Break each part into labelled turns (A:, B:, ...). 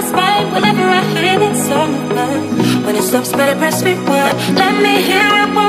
A: was mine whenever I hear that song mine. When it stops, better press rewind. Let me hear it.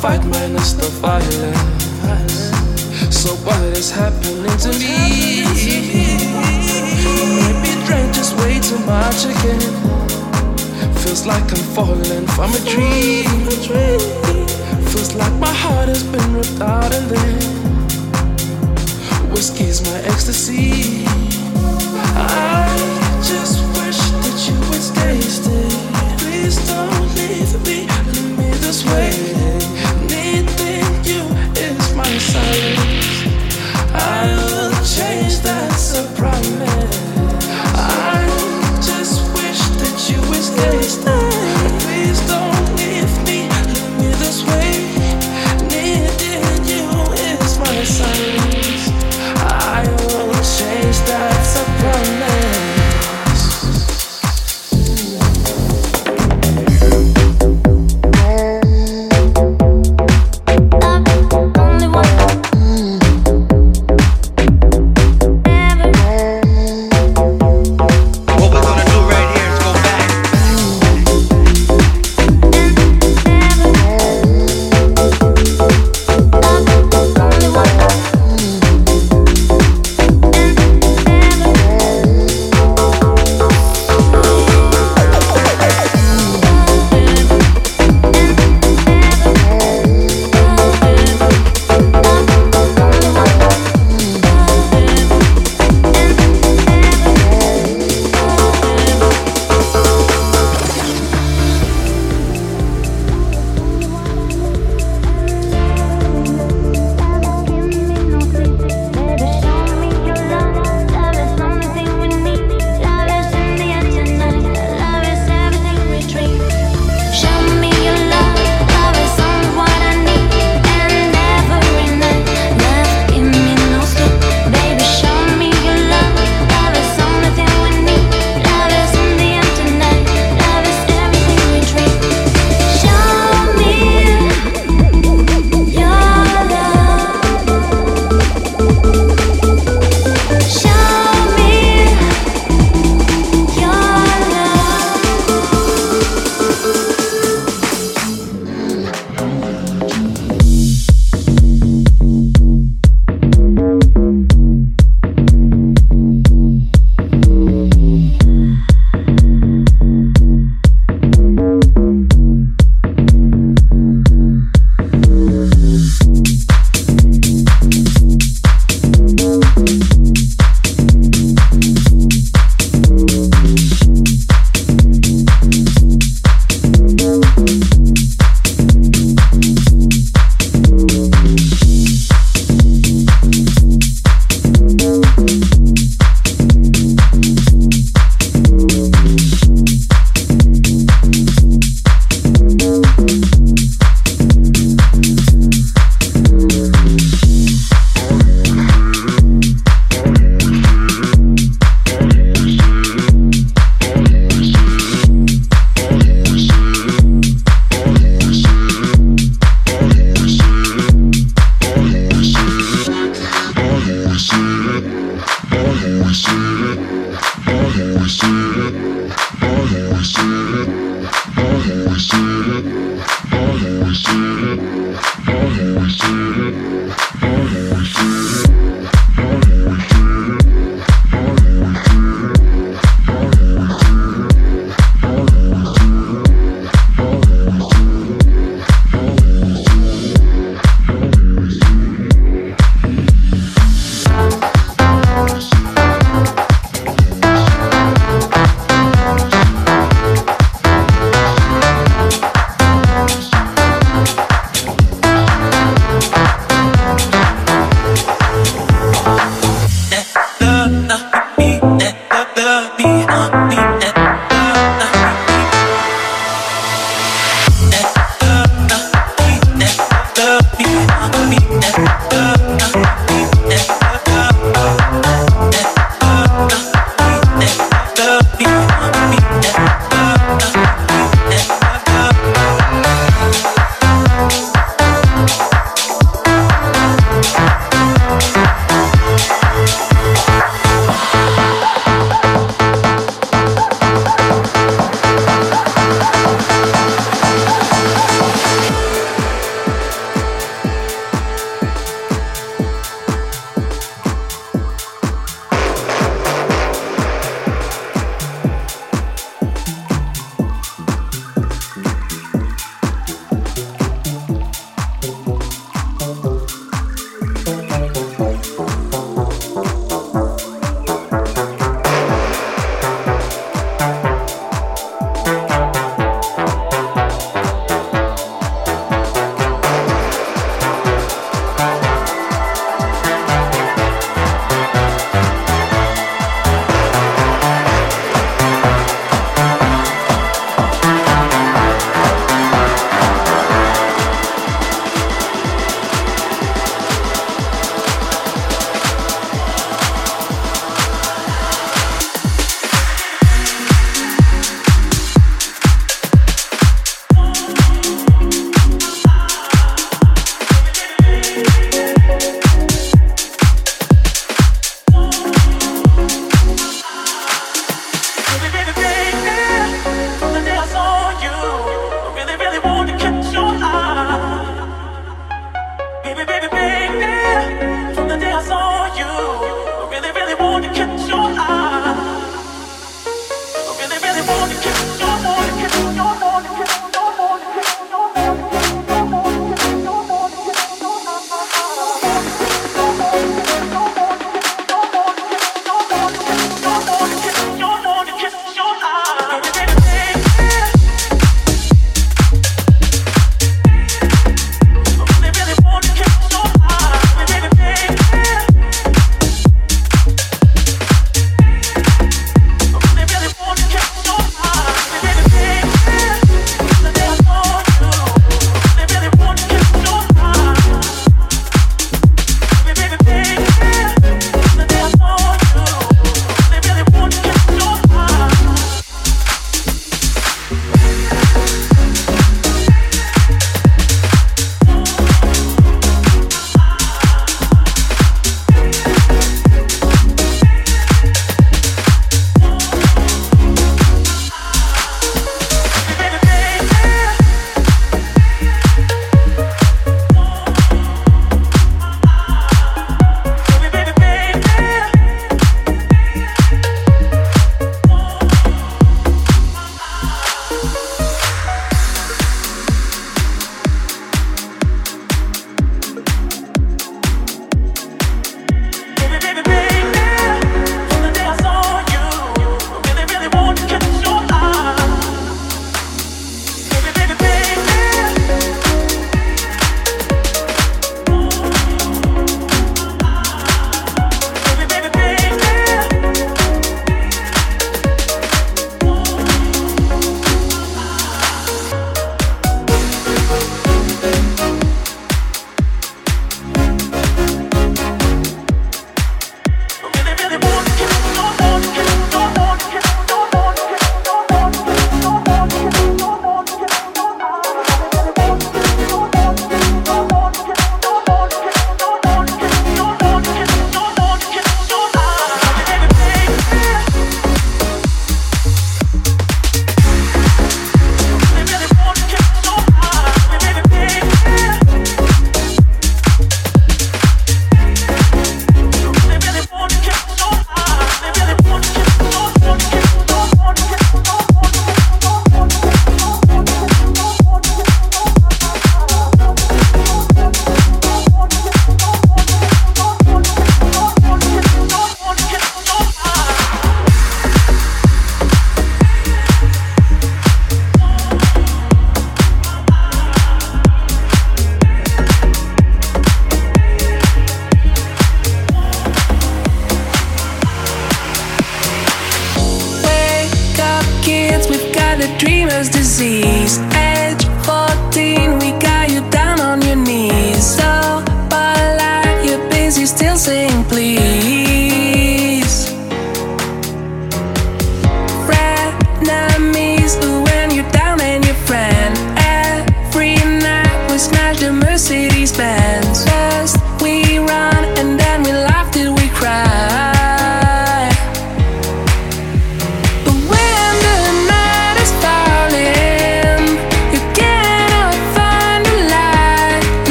B: fight minus the violence. So what is happening to me? Maybe drank just way too much again. Feels like I'm falling from a dream. Feels like my heart has been ripped out and then whiskey's my ecstasy. I just wish that you would stay still. Please don't leave me, leave me this way silence. I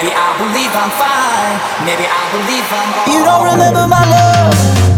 C: Maybe I believe I'm fine. Maybe I believe I'm. You don't remember my love.